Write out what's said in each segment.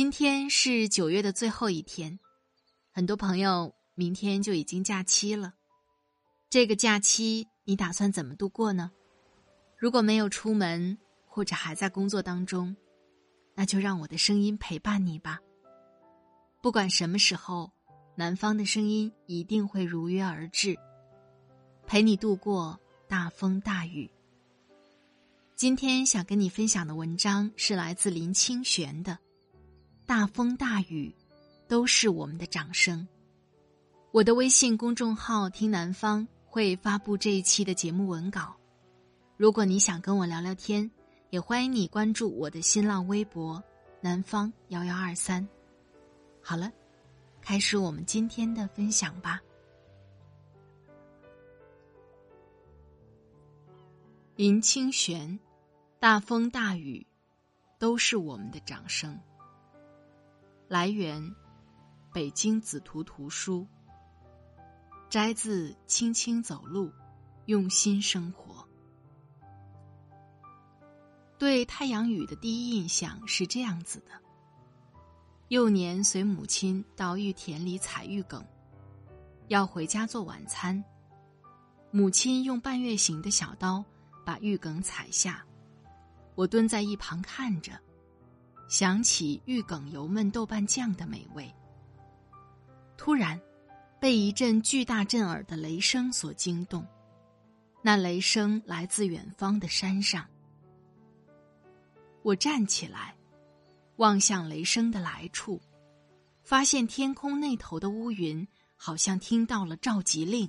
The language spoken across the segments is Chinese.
今天是九月的最后一天，很多朋友明天就已经假期了。这个假期你打算怎么度过呢？如果没有出门或者还在工作当中，那就让我的声音陪伴你吧。不管什么时候，南方的声音一定会如约而至。陪你度过大风大雨。今天想跟你分享的文章是来自林清玄的《大风大雨都是我们的掌声》。我的微信公众号“听南方”会发布这一期的节目文稿。如果你想跟我聊聊天，也欢迎你关注我的新浪微博“南方幺幺二三”。好了，开始我们今天的分享吧。林清玄，大风大雨，都是我们的掌声。来源：北京紫图图书。摘自《轻轻走路，用心生活》。对太阳雨的第一印象是这样子的：幼年随母亲到玉田里采玉梗，要回家做晚餐，母亲用半月形的小刀。把玉梗采下，我蹲在一旁看着，想起玉梗油焖豆瓣酱的美味。突然，被一阵巨大震耳的雷声所惊动，那雷声来自远方的山上。我站起来，望向雷声的来处，发现天空那头的乌云好像听到了召集令。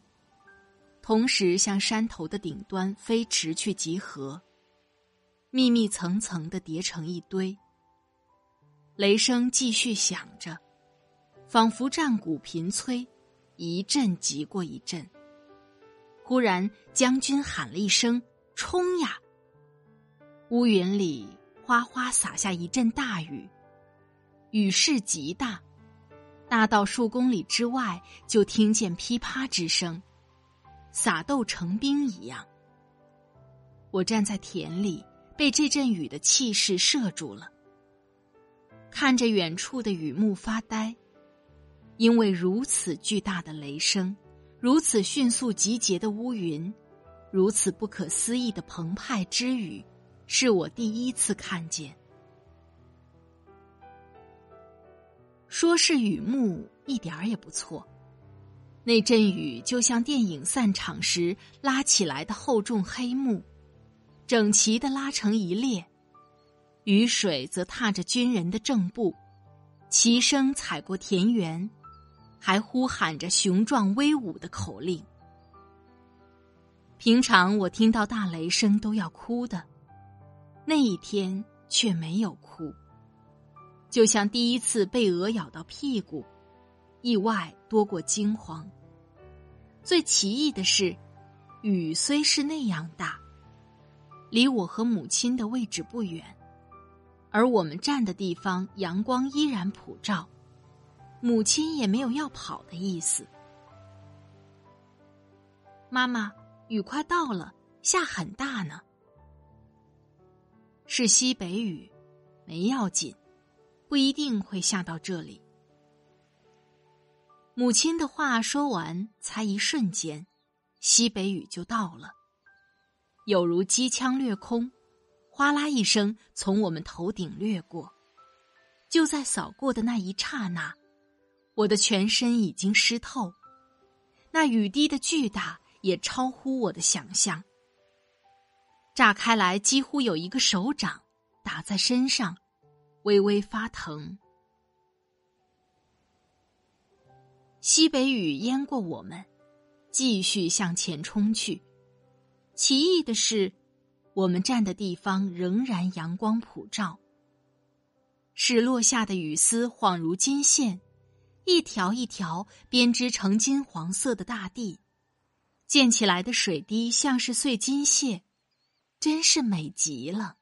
同时向山头的顶端飞驰去集合，密密层层的叠成一堆。雷声继续响着，仿佛战鼓频催，一阵急过一阵。忽然，将军喊了一声：“冲呀！”乌云里哗哗洒下一阵大雨，雨势极大，大到数公里之外就听见噼啪之声。撒豆成兵一样，我站在田里，被这阵雨的气势射住了。看着远处的雨幕发呆，因为如此巨大的雷声，如此迅速集结的乌云，如此不可思议的澎湃之雨，是我第一次看见。说是雨幕，一点儿也不错。那阵雨就像电影散场时拉起来的厚重黑幕，整齐的拉成一列。雨水则踏着军人的正步，齐声踩过田园，还呼喊着雄壮威武的口令。平常我听到大雷声都要哭的，那一天却没有哭，就像第一次被鹅咬到屁股。意外多过惊慌。最奇异的是，雨虽是那样大，离我和母亲的位置不远，而我们站的地方阳光依然普照，母亲也没有要跑的意思。妈妈，雨快到了，下很大呢。是西北雨，没要紧，不一定会下到这里。母亲的话说完，才一瞬间，西北雨就到了，有如机枪掠空，哗啦一声从我们头顶掠过。就在扫过的那一刹那，我的全身已经湿透，那雨滴的巨大也超乎我的想象。炸开来，几乎有一个手掌打在身上，微微发疼。西北雨淹过我们，继续向前冲去。奇异的是，我们站的地方仍然阳光普照。是落下的雨丝恍如金线，一条一条编织成金黄色的大地，溅起来的水滴像是碎金屑。真是美极了。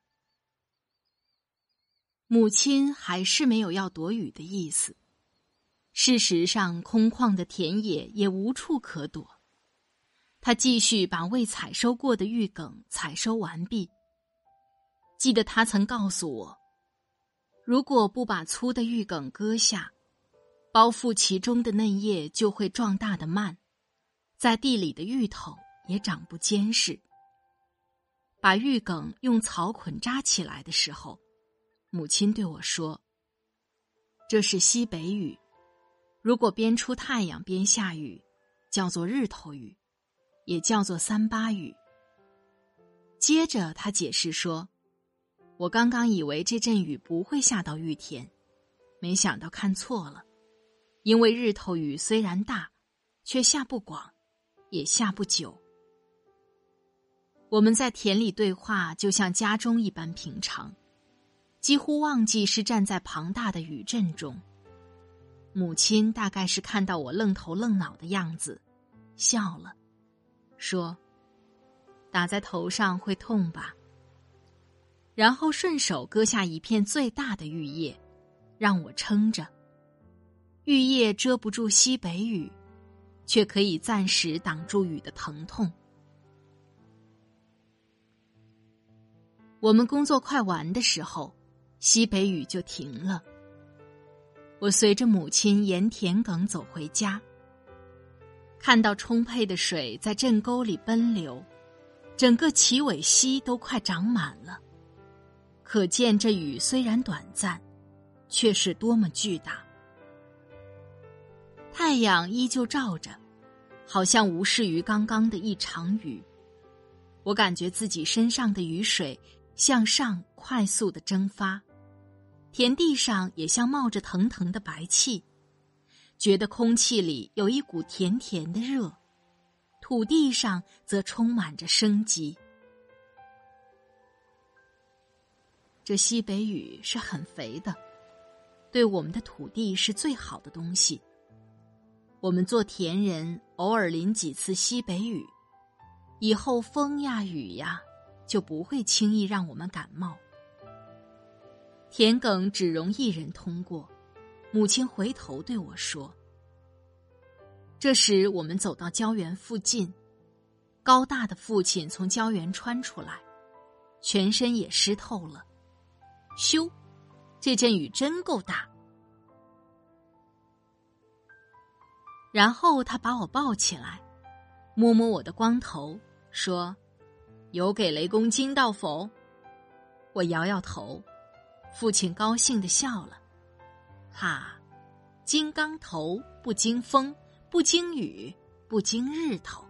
母亲还是没有要躲雨的意思。事实上，空旷的田野也无处可躲。他继续把未采收过的玉梗采收完毕。记得他曾告诉我，如果不把粗的玉梗割下，包覆其中的嫩叶就会壮大的慢，在地里的芋头也长不坚实。把玉梗用草捆扎起来的时候，母亲对我说：“这是西北雨，如果边出太阳边下雨，叫做日头雨，也叫做三八雨。”接着他解释说：“我刚刚以为这阵雨不会下到玉田，没想到看错了，因为日头雨虽然大，却下不广，也下不久。”我们在田里对话，就像家中一般平常，几乎忘记是站在庞大的雨阵中。母亲大概是看到我愣头愣脑的样子，笑了，说：“打在头上会痛吧？”然后顺手割下一片最大的玉叶，让我撑着。玉叶遮不住西北雨，却可以暂时挡住雨的疼痛。我们工作快完的时候，西北雨就停了。我随着母亲沿田埂走回家，看到充沛的水在镇沟里奔流，整个齐尾溪都快长满了。可见这雨虽然短暂，却是多么巨大。太阳依旧照着，好像无视于刚刚的一场雨。我感觉自己身上的雨水。向上快速的蒸发，田地上也像冒着腾腾的白气，觉得空气里有一股甜甜的热，土地上则充满着生机。这西北雨是很肥的，对我们的土地是最好的东西。我们做田人，偶尔淋几次西北雨，以后风呀雨呀。就不会轻易让我们感冒。田埂只容一人通过，母亲回头对我说：“这时我们走到胶原附近，高大的父亲从胶原穿出来，全身也湿透了。咻，这阵雨真够大。”然后他把我抱起来，摸摸我的光头，说。有给雷公惊到否？我摇摇头，父亲高兴的笑了，怕，金刚头不经风，不经雨，不经日头。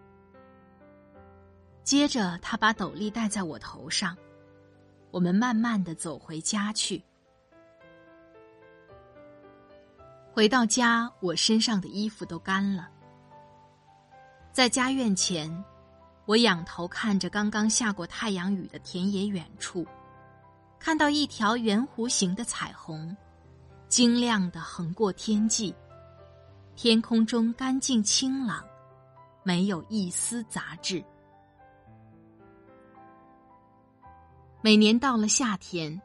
接着他把斗笠戴在我头上，我们慢慢的走回家去。回到家，我身上的衣服都干了，在家院前。我仰头看着刚刚下过太阳雨的田野远处，看到一条圆弧形的彩虹，晶亮的横过天际，天空中干净清朗，没有一丝杂质。每年到了夏天，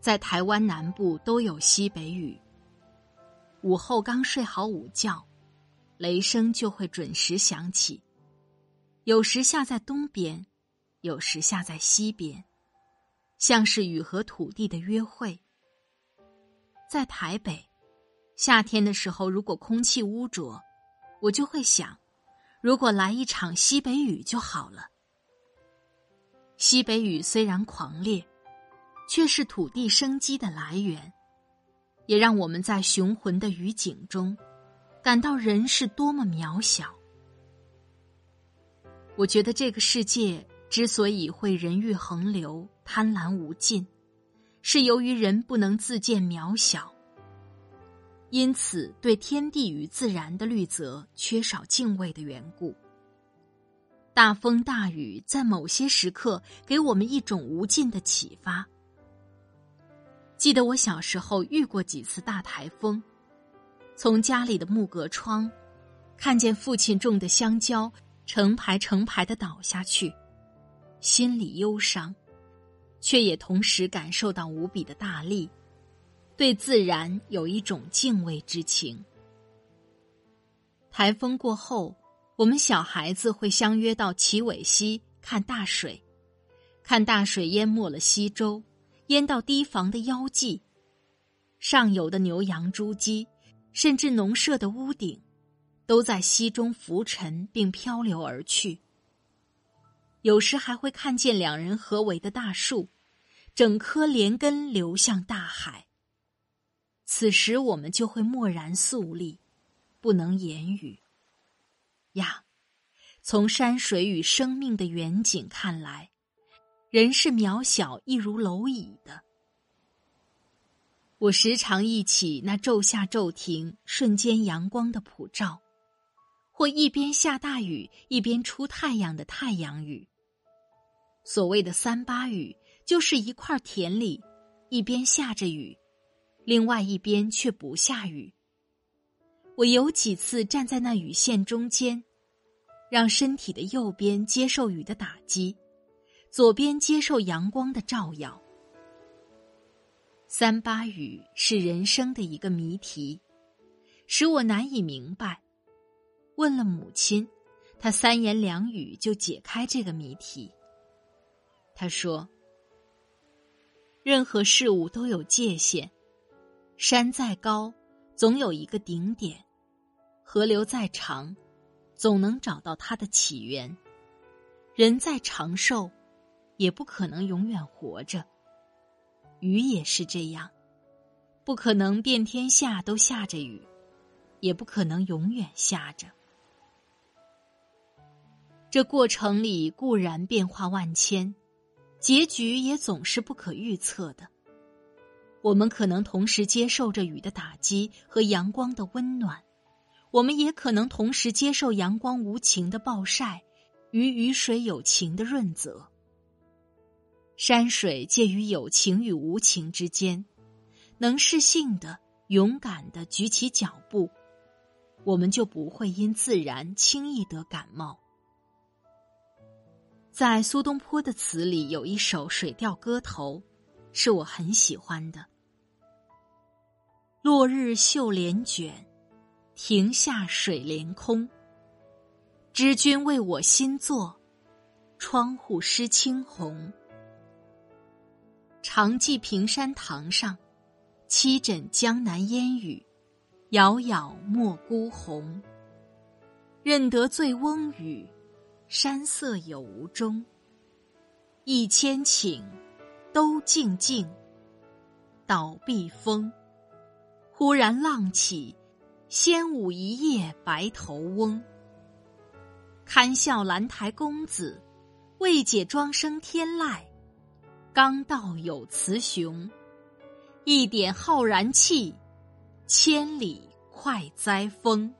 在台湾南部都有西北雨。午后刚睡好午觉，雷声就会准时响起。有时下在东边，有时下在西边，像是雨和土地的约会。在台北，夏天的时候，如果空气污浊，我就会想，如果来一场西北雨就好了。西北雨虽然狂烈，却是土地生机的来源，也让我们在雄浑的雨景中感到人是多么渺小。我觉得这个世界之所以会人欲横流、贪婪无尽，是由于人不能自见渺小，因此对天地与自然的律则缺少敬畏的缘故。大风大雨在某些时刻给我们一种无尽的启发。记得我小时候遇过几次大台风，从家里的木格窗，看见父亲种的香蕉成排成排的倒下去，心里忧伤，却也同时感受到无比的大力，对自然有一种敬畏之情。台风过后，我们小孩子会相约到齐尾溪看大水，看大水淹没了溪洲。淹到堤防的腰际，上游的牛羊猪鸡，甚至农舍的屋顶，都在溪中浮沉并漂流而去。有时还会看见两人合围的大树，整棵连根流向大海。此时我们就会默然肃立，不能言语。呀，从山水与生命的远景看来。人是渺小，一如蝼蚁的。我时常忆起那骤下骤停、瞬间阳光的普照，或一边下大雨一边出太阳的太阳雨。所谓的三八雨，就是一块田里一边下着雨，另外一边却不下雨。我有几次站在那雨线中间，让身体的右边接受雨的打击。左边接受阳光的照耀。三八雨是人生的一个谜题，使我难以明白。问了母亲，她三言两语就解开这个谜题。他说：“任何事物都有界限，山再高，总有一个顶点；河流再长，总能找到它的起源；人再长寿。”也不可能永远活着。雨也是这样，不可能遍天下都下着雨，也不可能永远下着。这过程里固然变化万千，结局也总是不可预测的。我们可能同时接受着雨的打击和阳光的温暖，我们也可能同时接受阳光无情的暴晒与雨水有情的润泽。山水介于有情与无情之间，能适性的、勇敢的举起脚步，我们就不会因自然轻易得感冒。在苏东坡的词里有一首《水调歌头》，是我很喜欢的：“落日绣帘卷，庭下水帘空。知君为我新作，窗户湿青红。”常记平山堂上，七枕江南烟雨，杳杳莫孤鸿。认得醉翁语，山色有无中。一千顷，都静静，倒碧峰。忽然浪起，仙舞一夜白头翁。堪笑兰台公子，未解庄生天籁。刚道有雌雄，一点浩然气，千里快哉风。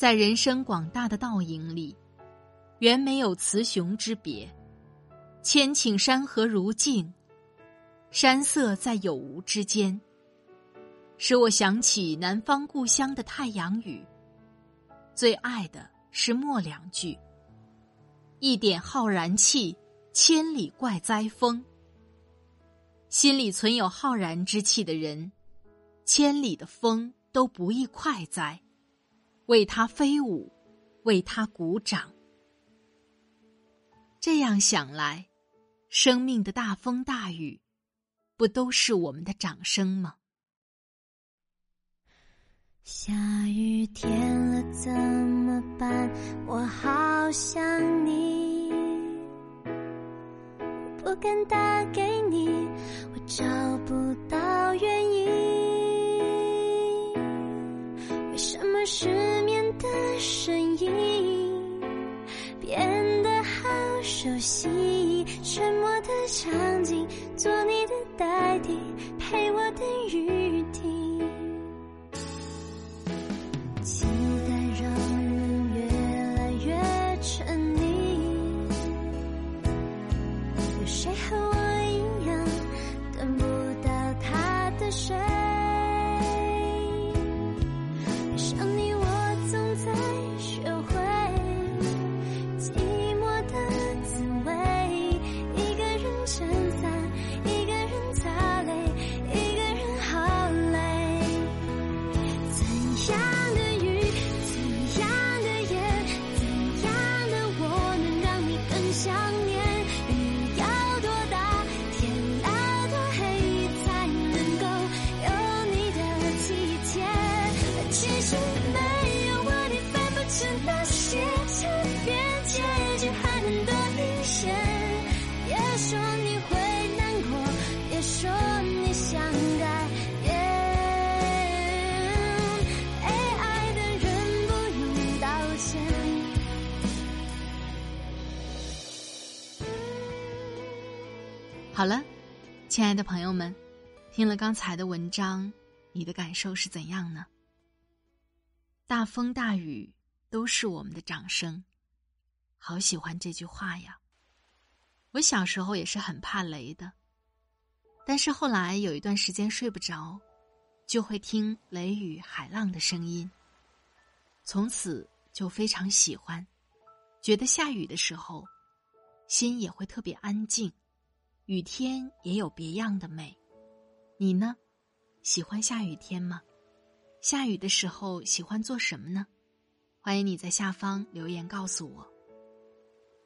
在人生广大的倒影里，原没有雌雄之别，千顷山河如镜，山色在有无之间，使我想起南方故乡的太阳雨。最爱的是末两句。一点浩然气，千里怪哉风。心里存有浩然之气的人，千里的风都不易快哉，为他飞舞，为他鼓掌。这样想来，生命的大风大雨，不都是我们的掌声吗？下雨天了怎么办？我好想你，不敢打给你，我找不到原因。声音变得好熟悉，沉默的场景，做你的代替，陪我等雨停。好了，亲爱的朋友们，听了刚才的文章，你的感受是怎样呢？大风大雨都是我们的掌声，好喜欢这句话呀！我小时候也是很怕雷的，但是后来有一段时间睡不着，就会听雷雨海浪的声音，从此就非常喜欢，觉得下雨的时候，心也会特别安静。雨天也有别样的美，你呢？喜欢下雨天吗？下雨的时候喜欢做什么呢？欢迎你在下方留言告诉我。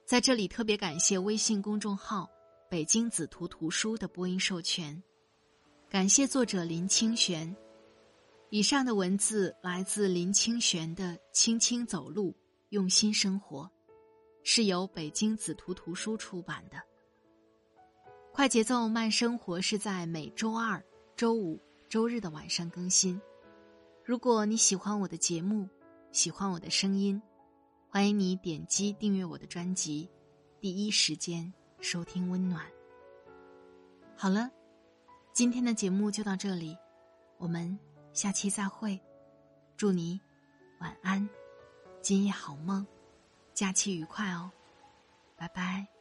在这里特别感谢微信公众号“北京紫图图书”的播音授权，感谢作者林清玄。以上的文字来自林清玄的《轻轻走路，用心生活》，是由北京紫图图书出版的。快节奏慢生活是在每周二、周五、周日的晚上更新。如果你喜欢我的节目，喜欢我的声音，欢迎你点击订阅我的专辑，第一时间收听温暖。好了，今天的节目就到这里，我们下期再会。祝你晚安，今夜好梦，假期愉快哦，拜拜。